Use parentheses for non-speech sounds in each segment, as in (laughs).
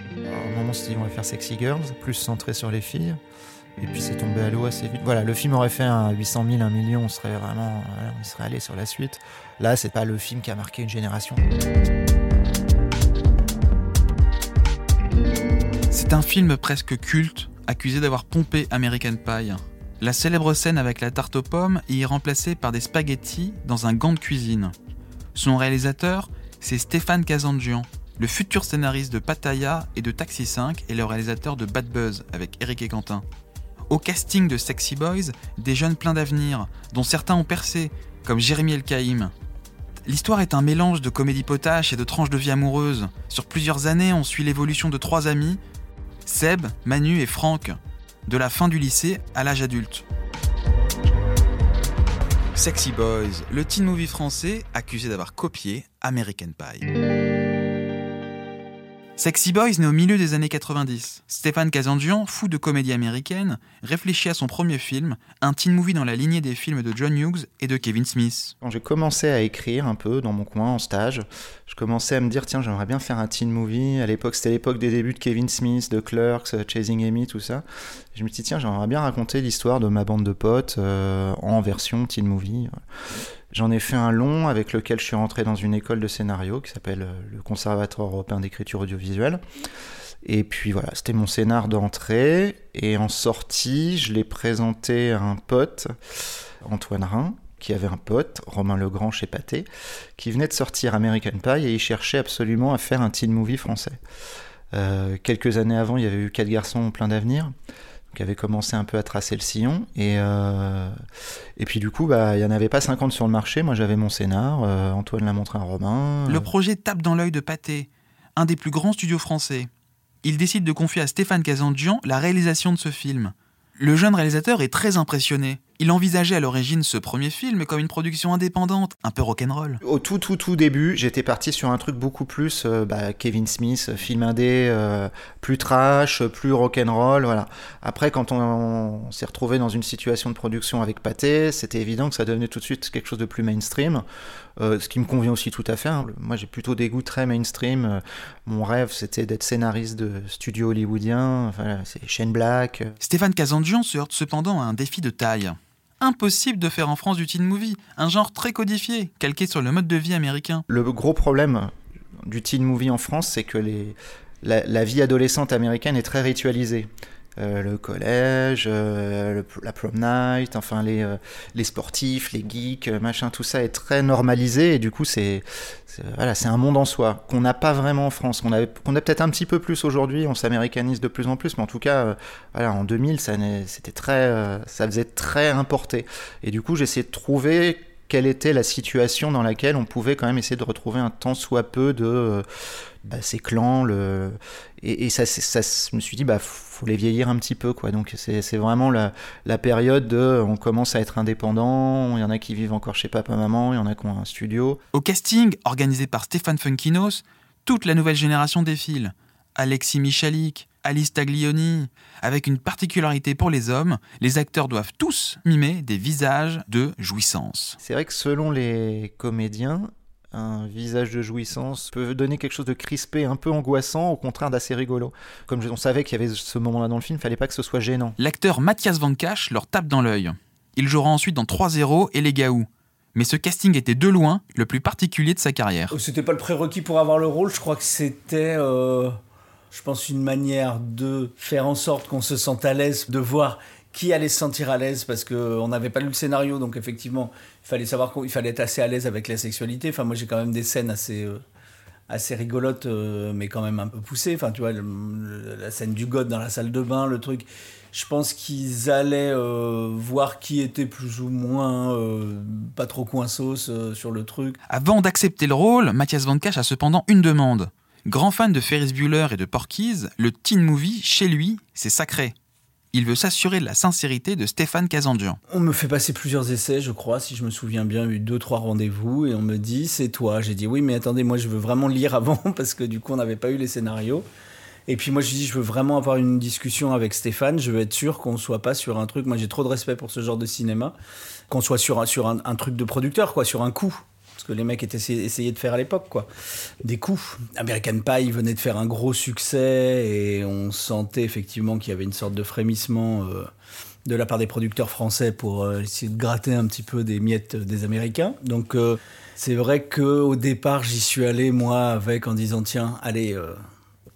À un moment, on s'est dit, on va faire Sexy Girls, plus centré sur les filles. Et puis c'est tombé à l'eau assez vite. Voilà, le film aurait fait un 800 000, 1 million, on serait vraiment, voilà, on serait allé sur la suite. Là, c'est pas le film qui a marqué une génération. C'est un film presque culte, accusé d'avoir pompé American Pie. La célèbre scène avec la tarte aux pommes y est remplacée par des spaghettis dans un gant de cuisine. Son réalisateur, c'est Stéphane Kazandjian, le futur scénariste de Pattaya et de Taxi 5 et le réalisateur de Bad Buzz avec Eric et Quentin. Au casting de Sexy Boys, des jeunes pleins d'avenir, dont certains ont percé, comme Jérémy El Kaïm. L'histoire est un mélange de comédie potache et de tranches de vie amoureuse. Sur plusieurs années, on suit l'évolution de trois amis, Seb, Manu et Franck, de la fin du lycée à l'âge adulte. Sexy Boys, le teen movie français accusé d'avoir copié American Pie. Sexy Boys naît au milieu des années 90. Stéphane Kazanjian, fou de comédie américaine, réfléchit à son premier film, un teen movie dans la lignée des films de John Hughes et de Kevin Smith. Quand j'ai commencé à écrire un peu dans mon coin en stage, je commençais à me dire tiens, j'aimerais bien faire un teen movie. À l'époque, c'était l'époque des débuts de Kevin Smith, de Clerks, Chasing Amy, tout ça. Je me suis dit tiens, j'aimerais bien raconter l'histoire de ma bande de potes euh, en version teen movie. J'en ai fait un long avec lequel je suis rentré dans une école de scénario qui s'appelle euh, le Conservatoire européen d'écriture audiovisuelle. Et puis voilà, c'était mon scénar d'entrée. Et en sortie, je l'ai présenté à un pote, Antoine Rhin, qui avait un pote, Romain Legrand chez Pathé, qui venait de sortir American Pie et il cherchait absolument à faire un teen movie français. Euh, quelques années avant, il y avait eu Quatre garçons plein d'avenir qui avait commencé un peu à tracer le sillon. Et, euh, et puis du coup, bah, il n'y en avait pas 50 sur le marché. Moi, j'avais mon scénar. Euh, Antoine l'a montré à Romain. Le projet tape dans l'œil de Pathé, un des plus grands studios français. Il décide de confier à Stéphane Kazandjian la réalisation de ce film. Le jeune réalisateur est très impressionné. Il envisageait à l'origine ce premier film comme une production indépendante, un peu rock'n'roll. Au tout tout tout début, j'étais parti sur un truc beaucoup plus euh, bah, Kevin Smith, film indé, euh, plus trash, plus rock'n'roll, voilà. Après, quand on, s'est retrouvé dans une situation de production avec Pathé, c'était évident que ça devenait tout de suite quelque chose de plus mainstream, euh, ce qui me convient aussi tout à fait. Hein. Moi, j'ai plutôt des goûts très mainstream. Mon rêve, c'était d'être scénariste de studio hollywoodien. Enfin, c'est Shane Black. Stéphane Kazandjian se heurte cependant à un défi de taille impossible de faire en France du teen movie, un genre très codifié, calqué sur le mode de vie américain. Le gros problème du teen movie en France, c'est que les, la, vie adolescente américaine est très ritualisée. Euh, le collège, euh, la prom night, enfin les, euh, sportifs, les geeks, machin, tout ça est très normalisé et du coup c'est voilà, c'est un monde en soi qu'on n'a pas vraiment en France, qu'on a, qu'on a peut-être un petit peu plus aujourd'hui, on s'américanise de plus en plus, mais en tout cas, voilà, en 2000, ça, c'était très, ça faisait très importé. Et du coup, j'essayais de trouver quelle était la situation dans laquelle on pouvait quand même essayer de retrouver un tant soit peu de bah, ces clans. Le... Et, ça, ça, je me suis dit, bah, faut les vieillir un petit peu. Quoi. Donc c'est vraiment la, la, période de on commence à être indépendant, il y en a qui vivent encore chez papa-maman, il y en a qui ont un studio. Au casting, organisé par Stéphane Funkinos, toute la nouvelle génération défile. Alexis Michalik, Alice Taglioni. Avec une particularité pour les hommes, les acteurs doivent tous mimer des visages de jouissance. C'est vrai que selon les comédiens, un visage de jouissance peut donner quelque chose de crispé, un peu angoissant, au contraire d'assez rigolo. Comme on savait qu'il y avait ce moment-là dans le film, il fallait pas que ce soit gênant. L'acteur Mathias Van Cash leur tape dans l'œil. Il jouera ensuite dans 3-0 et Les Gaou. Mais ce casting était de loin le plus particulier de sa carrière. C'était pas le prérequis pour avoir le rôle, je crois que c'était, euh, je pense, une manière de faire en sorte qu'on se sente à l'aise, de voir qui allait se sentir à l'aise parce qu'on n'avait pas lu le scénario, donc effectivement, il fallait savoir qu'il fallait être assez à l'aise avec la sexualité. Enfin, moi, j'ai quand même des scènes assez, euh, assez rigolotes, euh, mais quand même un peu poussées. Enfin, tu vois, la scène du god dans la salle de bain, le truc. Je pense qu'ils allaient euh, voir qui était plus ou moins pas trop coinsos sur le truc. Avant d'accepter le rôle, Mathias Van Cash a cependant une demande. Grand fan de Ferris Bueller et de Porky's, le teen movie, chez lui, c'est sacré. Il veut s'assurer de la sincérité de Stéphane Kazandian. On me fait passer plusieurs essais, je crois, si je me souviens bien, eu deux, trois rendez-vous, et on me dit c'est toi. J'ai dit oui, mais attendez, moi je veux vraiment lire avant, (laughs) parce que du coup on n'avait pas eu les scénarios. Et puis moi je dis je veux vraiment avoir une discussion avec Stéphane, je veux être sûr qu'on soit pas sur un truc, moi j'ai trop de respect pour ce genre de cinéma, qu'on soit sur, sur un, truc de producteur, quoi, sur un coup. Ce que les mecs étaient essayaient de faire à l'époque, quoi. Des coups. American Pie venait de faire un gros succès et on sentait effectivement qu'il y avait une sorte de frémissement euh, de la part des producteurs français pour euh, essayer de gratter un petit peu des miettes des Américains. Donc euh, c'est vrai qu'au départ, j'y suis allé, moi, avec en disant tiens, allez.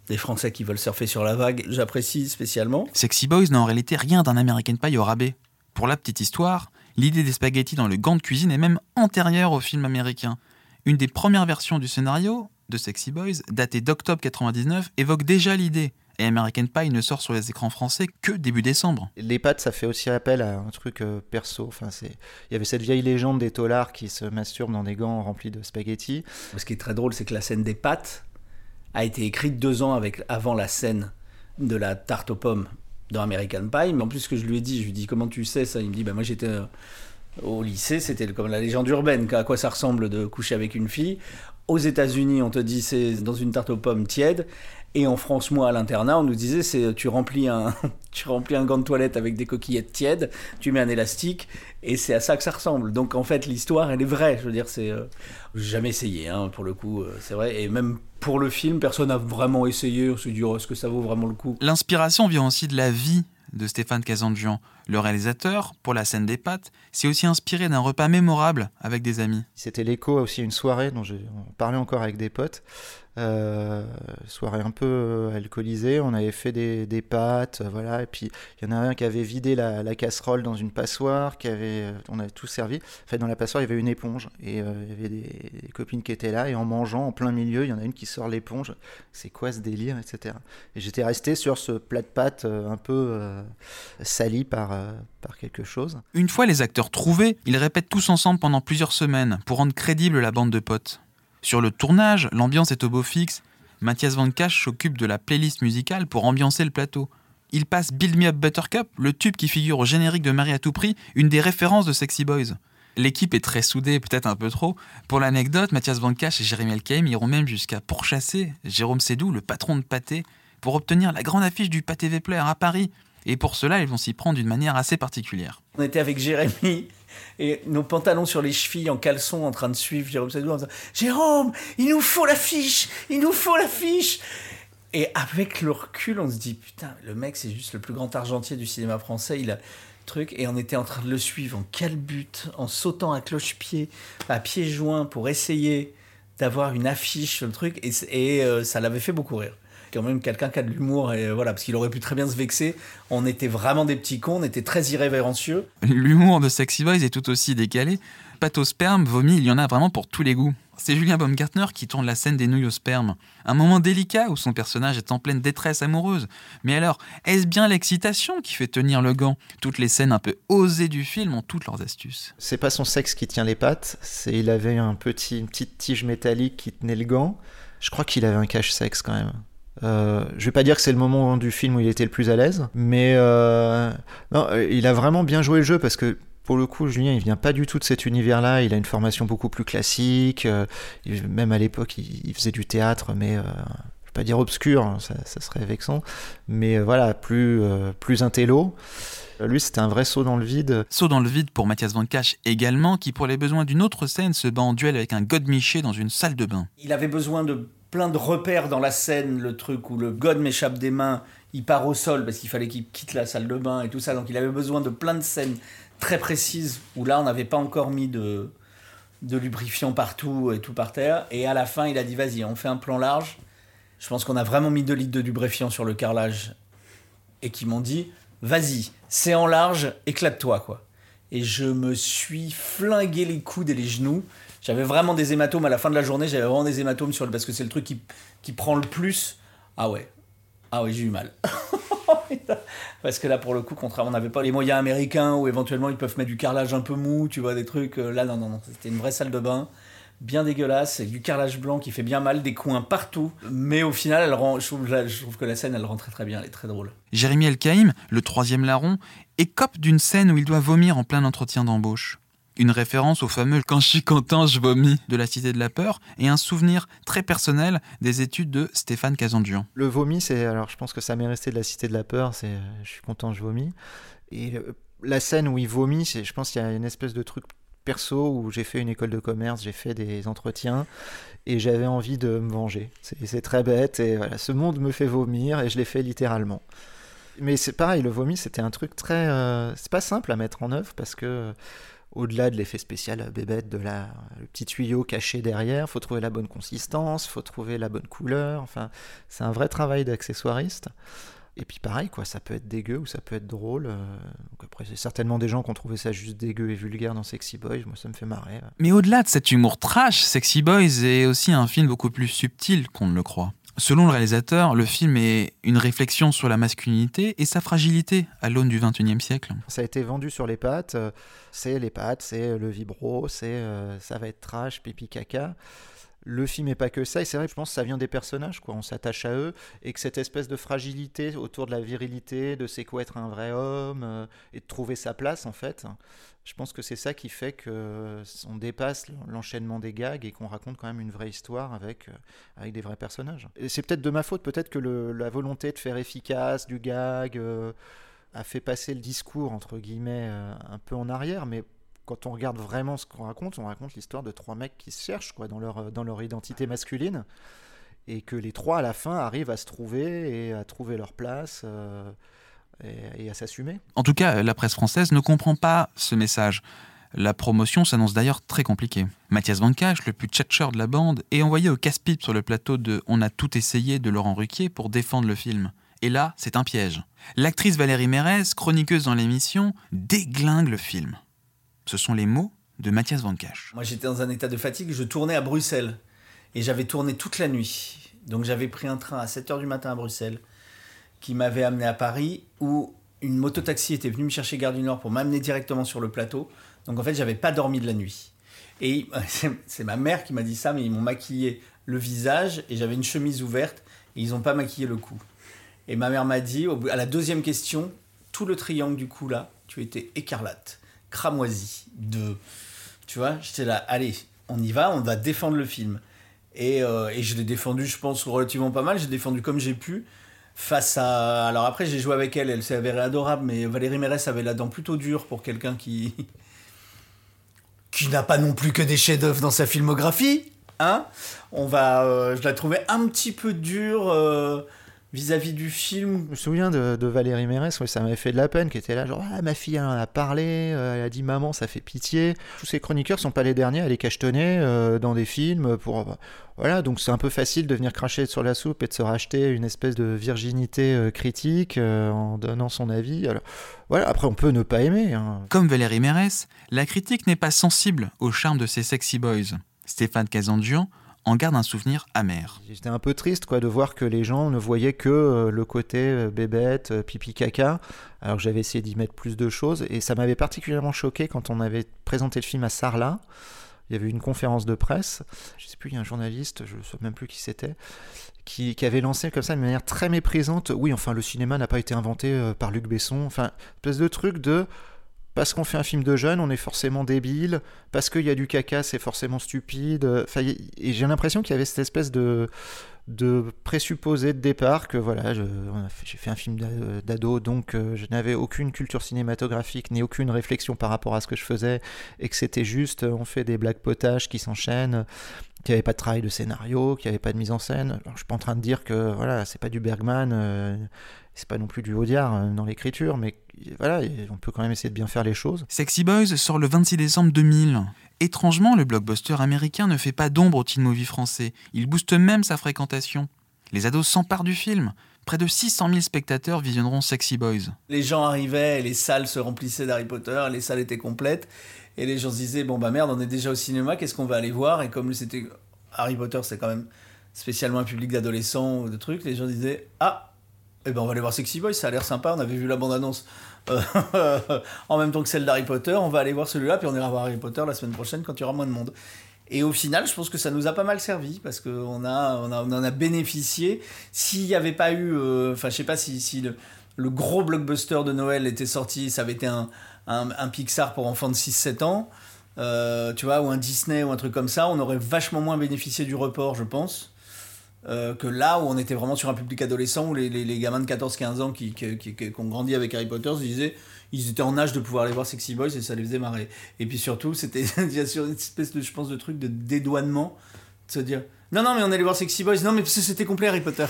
des Français qui veulent surfer sur la vague, j'apprécie spécialement. Sexy Boys n'a en réalité rien d'un American Pie au rabais. Pour la petite histoire, L'idée des spaghettis dans le gant de cuisine est même antérieure au film américain. Une des premières versions du scénario, de Sexy Boys, datée d'octobre 99, évoque déjà l'idée. Et American Pie ne sort sur les écrans français que début décembre. Les pâtes, ça fait aussi appel à un truc euh, perso. Enfin, c'est... Il y avait cette vieille légende des tolards qui se masturbent dans des gants remplis de spaghettis. Ce qui est très drôle, c'est que la scène des pâtes a été écrite deux ans avec, avant la scène de la tarte aux pommes dans American Pie. Mais en plus, ce que je lui ai dit, je lui ai dit comment tu sais ça? Il me dit bah, moi j'étais euh, au lycée, c'était comme la légende urbaine, à quoi ça ressemble de coucher avec une fille? Aux États-Unis, on te dit c'est dans une tarte aux pommes tiède. Et en France, moi, à l'internat, on nous disait, c'est tu remplis un, (laughs) tu remplis un gant de toilette avec des coquillettes tièdes, tu mets un élastique, et c'est à ça que ça ressemble. Donc en fait, l'histoire, elle est vraie. Je veux dire, c'est, euh, jamais essayé, hein, pour le coup, euh, c'est vrai. Et même pour le film, personne n'a vraiment essayé. On se dit, oh, est-ce que ça vaut vraiment le coup? L'inspiration vient aussi de la vie de Stéphane Kazandjian. Le réalisateur, pour la scène des pâtes, s'est aussi inspiré d'un repas mémorable avec des amis. C'était l'écho aussi une soirée dont j'ai parlé encore avec des potes. Euh, soirée un peu euh, alcoolisée, on avait fait des, pâtes, euh, voilà, et puis il y en a un qui avait vidé la, la, casserole dans une passoire, qui avait, on avait tout servi. En fait, dans la passoire, il y avait une éponge, et il y avait des, copines qui étaient là, et en mangeant, en plein milieu, il y en a une qui sort l'éponge. C'est quoi ce délire, etc. Et j'étais resté sur ce plat de pâtes un peu sali par, par quelque chose. Une fois les acteurs trouvés, ils répètent tous ensemble pendant plusieurs semaines pour rendre crédible la bande de potes. Sur le tournage, l'ambiance est au beau fixe. Mathias Van Cash s'occupe de la playlist musicale pour ambiancer le plateau. Il passe Build Me Up Buttercup, le tube qui figure au générique de Marie à tout prix, une des références de Sexy Boys. L'équipe est très soudée, peut-être un peu trop. Pour l'anecdote, Mathias Van Cash et Jérémy Elkaim iront même jusqu'à pourchasser Jérôme Sédou, le patron de Pâté, pour obtenir la grande affiche du Pâté Vepler à Paris. Et pour cela, ils vont s'y prendre d'une manière assez particulière. On était avec Jérémy et nos pantalons sur les chevilles en caleçon en train de suivre Jérôme Sadou en disant Jérôme, il nous faut l'affiche, il nous faut l'affiche. Et avec le recul, on se dit putain, le mec c'est juste le plus grand argentier du cinéma français, il a truc et on était en train de le suivre en calbute, en sautant à cloche-pied, à pieds joints pour essayer d'avoir une affiche sur le truc et, euh, ça l'avait fait beaucoup rire quand même quelqu'un qui a de l'humour et voilà parce qu'il aurait pu très bien se vexer. On était vraiment des petits cons, on était très irrévérencieux. L'humour de Sexy Boys est tout aussi décalé. Pathosperme, vomi, il y en a vraiment pour tous les goûts. C'est Julien Baumgartner qui tourne la scène des nouilles au sperme. Un moment délicat où son personnage est en pleine détresse amoureuse. Mais alors, est-ce bien l'excitation qui fait tenir le gant? Toutes les scènes un peu osées du film ont toutes leurs astuces. C'est pas son sexe qui tient les pattes, c'est il avait un petit, une petite tige métallique qui tenait le gant. Je crois qu'il avait un cache-sexe quand même. Euh, je vais pas dire que c'est le moment du film où il était le plus à l'aise, mais euh, non, euh, il a vraiment bien joué le jeu parce que pour le coup, Julien, il vient pas du tout de cet univers-là. Il a une formation beaucoup plus classique. même à l'époque, il, faisait du théâtre, mais je vais pas dire obscur, hein, ça, serait vexant. Mais voilà, plus plus intello. Lui, c'était un vrai saut dans le vide. Saut dans le vide pour Mathias Van Cash également, qui pour les besoins d'une autre scène se bat en duel avec un god Miché dans une salle de bain. Il avait besoin de plein de repères dans la scène, le truc où le god m'échappe des mains, il part au sol parce qu'il fallait qu'il quitte la salle de bain et tout ça. Donc il avait besoin de plein de scènes très précises où là on n'avait pas encore mis de, lubrifiant partout et tout par terre. Et à la fin il a dit vas-y on fait un plan large. Je pense qu'on a vraiment mis 2 litres de lubrifiant sur le carrelage et qui m'ont dit vas-y c'est en large éclate-toi quoi. Et je me suis flingué les coudes et les genoux j'avais vraiment des hématomes à la fin de la journée, j'avais vraiment des hématomes sur le, parce que c'est le truc qui, qui prend le plus. Ah ouais, ah ouais, j'ai eu mal. (laughs) parce que là, pour le coup, contrairement, on n'avait pas les moyens américains où éventuellement ils peuvent mettre du carrelage un peu mou, tu vois, des trucs. Euh, là, non, non, non, c'était une vraie salle de bain bien dégueulasse, avec du carrelage blanc qui fait bien mal, des coins partout. Mais au final, elle rend, je, trouve, je trouve que la scène, elle rend très très bien, elle est très drôle. Jérémy Elkaïm, le troisième larron, écope d'une scène où il doit vomir en plein entretien d'embauche. Une référence au fameux Quand je suis content, je vomis de la Cité de la Peur et un souvenir très personnel des études de Stéphane Kazanduan. Le vomi, c'est. Alors, je pense que ça m'est resté de la Cité de la Peur, c'est Je suis content, je vomis. Et la scène où il vomit, je pense qu'il y a une espèce de truc perso où j'ai fait une école de commerce, j'ai fait des entretiens et j'avais envie de me venger. C'est très bête et voilà, ce monde me fait vomir et je l'ai fait littéralement. Mais c'est pareil, le vomi, c'était un truc très. Euh, c'est pas simple à mettre en œuvre parce que au-delà de l'effet spécial bébête, de la, le petit tuyau caché derrière, faut trouver la bonne consistance, faut trouver la bonne couleur. Enfin, c'est un vrai travail d'accessoiriste. Et puis pareil, quoi, ça peut être dégueu ou ça peut être drôle. Euh, donc après, c'est certainement des gens qui ont trouvé ça juste dégueu et vulgaire dans Sexy Boys. Moi, ça me fait marrer. Mais au-delà de cet humour trash, Sexy Boys est aussi un film beaucoup plus subtil qu'on ne le croit. Selon le réalisateur, le film est une réflexion sur la masculinité et sa fragilité à l'aune du XXIe siècle. Ça a été vendu sur les pattes. Euh, c'est les pattes, c'est le vibro, c'est euh, ça va être trash, pipi, caca le film n'est pas que ça, et c'est vrai, je pense que ça vient des personnages, quoi. On s'attache à eux, et que cette espèce de fragilité autour de la virilité, de c'est quoi être un vrai homme, euh, et de trouver sa place, en fait, je pense que c'est ça qui fait qu'on dépasse l'enchaînement des gags et qu'on raconte quand même une vraie histoire avec, euh, avec des vrais personnages. Et c'est peut-être de ma faute, peut-être que la volonté de faire efficace du gag euh, a fait passer le discours, entre guillemets, un peu en arrière, mais quand on regarde vraiment ce qu'on raconte, on raconte l'histoire de trois mecs qui se cherchent quoi, dans, leur, dans leur identité masculine et que les trois à la fin arrivent à se trouver et à trouver leur place euh, et, à s'assumer. En tout cas, la presse française ne comprend pas ce message. La promotion s'annonce d'ailleurs très compliquée. Mathias Van le plus tchatcheur de la bande, est envoyé au casse-pipe sur le plateau de On a tout essayé de Laurent Ruquier pour défendre le film. Et là, c'est un piège. L'actrice Valérie Mérez, chroniqueuse dans l'émission, déglingue le film. Ce sont les mots de Mathias Van Cash. Moi, j'étais dans un état de fatigue. Je tournais à Bruxelles. Et j'avais tourné toute la nuit. Donc, j'avais pris un train à 7 h du matin à Bruxelles qui m'avait amené à Paris où une mototaxi était venue me chercher Gare du Nord pour m'amener directement sur le plateau. Donc, en fait, j'avais pas dormi de la nuit. Et (laughs) c'est ma mère qui m'a dit ça, mais ils m'ont maquillé le visage et j'avais une chemise ouverte et ils n'ont pas maquillé le cou. Et ma mère m'a dit, à la deuxième question, tout le triangle du cou là, tu étais écarlate cramoisi de tu vois j'étais là allez on y va on va défendre le film. Et, euh, et je l'ai défendu je pense relativement pas mal. J'ai défendu comme j'ai pu face à alors après j'ai joué avec elle elle s'est avérée adorable mais Valérie Mérès avait la dent plutôt dure pour quelqu'un qui qui n'a pas non plus que des chefs-d'œuvre dans sa filmographie hein. On va euh, je la trouvais un petit peu dure euh, vis-à-vis du film. Je me souviens de, Valérie Mérès, ça m'avait fait de la peine, qui était là, genre, ah, ma fille, elle en a parlé, euh, elle a dit maman, ça fait pitié. Tous ces chroniqueurs sont pas les derniers à les cachetonner euh, dans des films pour. Euh, voilà, donc c'est un peu facile de venir cracher sur la soupe et de se racheter une espèce de virginité critique en donnant son avis. Alors, voilà, après, on peut ne pas aimer. Hein. Comme Valérie Mérès, la critique n'est pas sensible au charme de ces sexy boys. Stéphane Kazanjian en garde un souvenir amer. J'étais un peu triste quoi, de voir que les gens ne voyaient que euh, le côté euh, bébête, euh, pipi caca, alors j'avais essayé d'y mettre plus de choses. Et ça m'avait particulièrement choqué quand on avait présenté le film à Sarlat. Il y avait une conférence de presse, je sais plus, il y a un journaliste, je ne sais même plus qui c'était, qui, qui, avait lancé comme ça de manière très méprisante, oui, enfin le cinéma n'a pas été inventé par Luc Besson, enfin, espèce de truc de parce qu'on fait un film de jeunes, on est forcément débile, parce qu'il y a du caca, c'est forcément stupide. et j'ai l'impression qu'il y avait cette espèce de, présupposé de départ que voilà, j'ai fait un film d'ado, donc euh, je n'avais aucune culture cinématographique ni aucune réflexion par rapport à ce que je faisais, et que c'était juste, on fait des blagues potages qui s'enchaînent, qu'il n'y avait pas de travail de scénario, qu'il n'y avait pas de mise en scène. Alors, je suis pas en train de dire que voilà, c'est pas du Bergman, euh, c'est pas non plus du Audiard euh, dans l'écriture, mais voilà, on peut quand même essayer de bien faire les choses. Sexy Boys sort le 26 décembre 2000. Étrangement, le blockbuster américain ne fait pas d'ombre au teen movie français. Il booste même sa fréquentation. Les ados s'emparent du film. Près de 600 000 spectateurs visionneront Sexy Boys. Les gens arrivaient, les salles se remplissaient d'Harry Potter, les salles étaient complètes, et les gens se disaient bon bah merde, on est déjà au cinéma, qu'est-ce qu'on va aller voir? Et comme c'était Harry Potter, c'est quand même spécialement un public d'adolescents ou de trucs, les gens disaient ah eh ben on va aller voir Sexy Boy, ça a l'air sympa. On avait vu la bande-annonce euh, (laughs) en même temps que celle d'Harry Potter. On va aller voir celui-là, puis on ira voir Harry Potter la semaine prochaine quand il y aura moins de monde. Et au final, je pense que ça nous a pas mal servi parce qu'on a, on a, on en a bénéficié. S'il n'y avait pas eu, euh, enfin, je sais pas si, si le, le, gros blockbuster de Noël était sorti, ça avait été un, un, Pixar pour enfants de 6-7 ans, euh, tu vois, ou un Disney ou un truc comme ça, on aurait vachement moins bénéficié du report, je pense. Euh, que là où on était vraiment sur un public adolescent, où les, les, gamins de 14-15 ans qui, qui, qui, ont grandi avec Harry Potter se disaient ils étaient en âge de pouvoir aller voir Sexy Boys et ça les faisait marrer. Et puis surtout, c'était (laughs) une espèce de, je pense, de truc de dédouanement, de se dire non, non, mais on allait voir Sexy Boys. Non, mais c'était complet Harry Potter.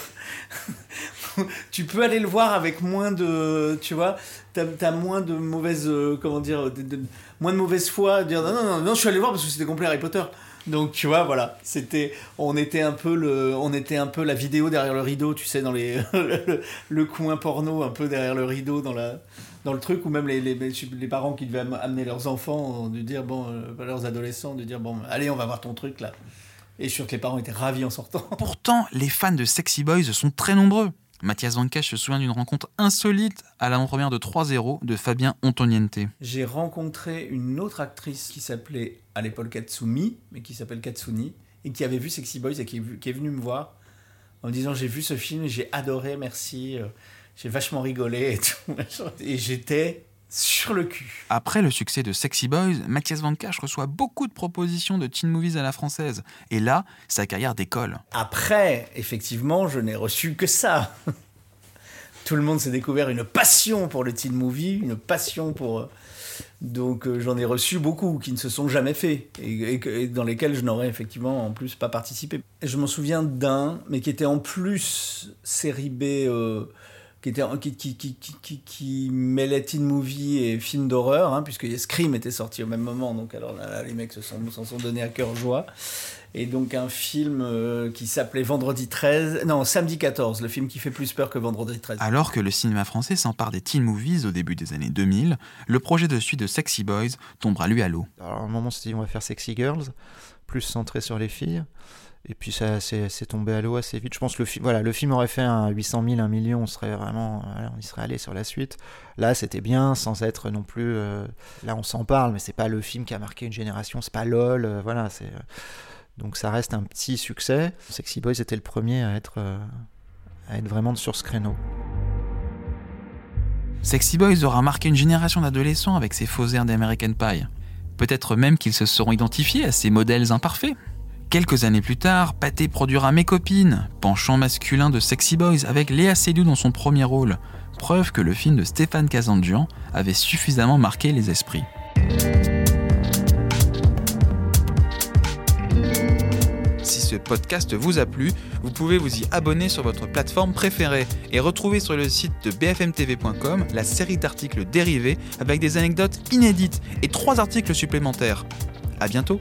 (laughs) tu peux aller le voir avec moins de. Tu vois, t'as as moins de mauvaise. Euh, comment dire Moins de mauvaise foi. Dire non, non, non, non, je suis allé voir parce que c'était complet Harry Potter. Donc tu vois, voilà, c'était, on était un peu le, on était un peu la vidéo derrière le rideau, tu sais, dans les, (laughs) le, le, coin porno, un peu derrière le rideau dans la, dans le truc où même les, les, les parents qui devaient amener leurs enfants, de dire bon, euh, leurs adolescents, de dire bon, allez, on va voir ton truc là. Et je suis sûr que les parents étaient ravis en sortant. Pourtant, les fans de Sexy Boys sont très nombreux. Mathias Vancash se souvient d'une rencontre insolite à la première de 3-0 de Fabien Antoniente. J'ai rencontré une autre actrice qui s'appelait à l'époque Katsumi, mais qui s'appelle Katsuni, et qui avait vu Sexy Boys et qui est, qui est venue me voir en me disant j'ai vu ce film, j'ai adoré, merci, euh, j'ai vachement rigolé et tout. (laughs) Et j'étais sur le cul. Après le succès de Sexy Boys, Mathias Van Cash reçoit beaucoup de propositions de teen movies à la française. Et là, sa carrière décolle. Après, effectivement, je n'ai reçu que ça. (laughs) Tout le monde s'est découvert une passion pour le teen movie, une passion pour... Donc euh, j'en ai reçu beaucoup qui ne se sont jamais faits et, et, et dans lesquels je n'aurais effectivement en plus pas participé. Je m'en souviens d'un, mais qui était en plus série B... Euh, qui, était, qui, qui, qui, qui, qui mêlait teen movie et film d'horreur, hein, puisque Scream était sorti au même moment, donc alors là, là les mecs s'en sont, sont, sont donnés à cœur joie. Et donc un film euh, qui s'appelait Vendredi 13, non, Samedi 14, le film qui fait plus peur que Vendredi 13. Alors que le cinéma français s'empare des teen movies au début des années 2000, le projet de suite de Sexy Boys tombera lui à l'eau. Alors à un moment, on s'est dit on va faire Sexy Girls, plus centré sur les filles. Et puis ça c'est tombé à l'eau assez vite. Je pense que le, film, voilà, le film aurait fait un 800 000, 1 million, on serait vraiment, on y serait allé sur la suite. Là, c'était bien, sans être non plus. Euh, là, on s'en parle, mais c'est pas le film qui a marqué une génération. C'est pas LOL, euh, voilà. Euh, donc ça reste un petit succès. Sexy Boys était le premier à être, à être vraiment sur ce créneau. Sexy Boys aura marqué une génération d'adolescents avec ses faux airs d'American Pie. Peut-être même qu'ils se seront identifiés à ces modèles imparfaits. Quelques années plus tard, Pathé produira Mes copines, penchant masculin de Sexy Boys avec Léa Seydoux dans son premier rôle, preuve que le film de Stéphane Kazandjian avait suffisamment marqué les esprits. Si ce podcast vous a plu, vous pouvez vous y abonner sur votre plateforme préférée et retrouver sur le site de bfmtv.com la série d'articles dérivés avec des anecdotes inédites et trois articles supplémentaires. À bientôt!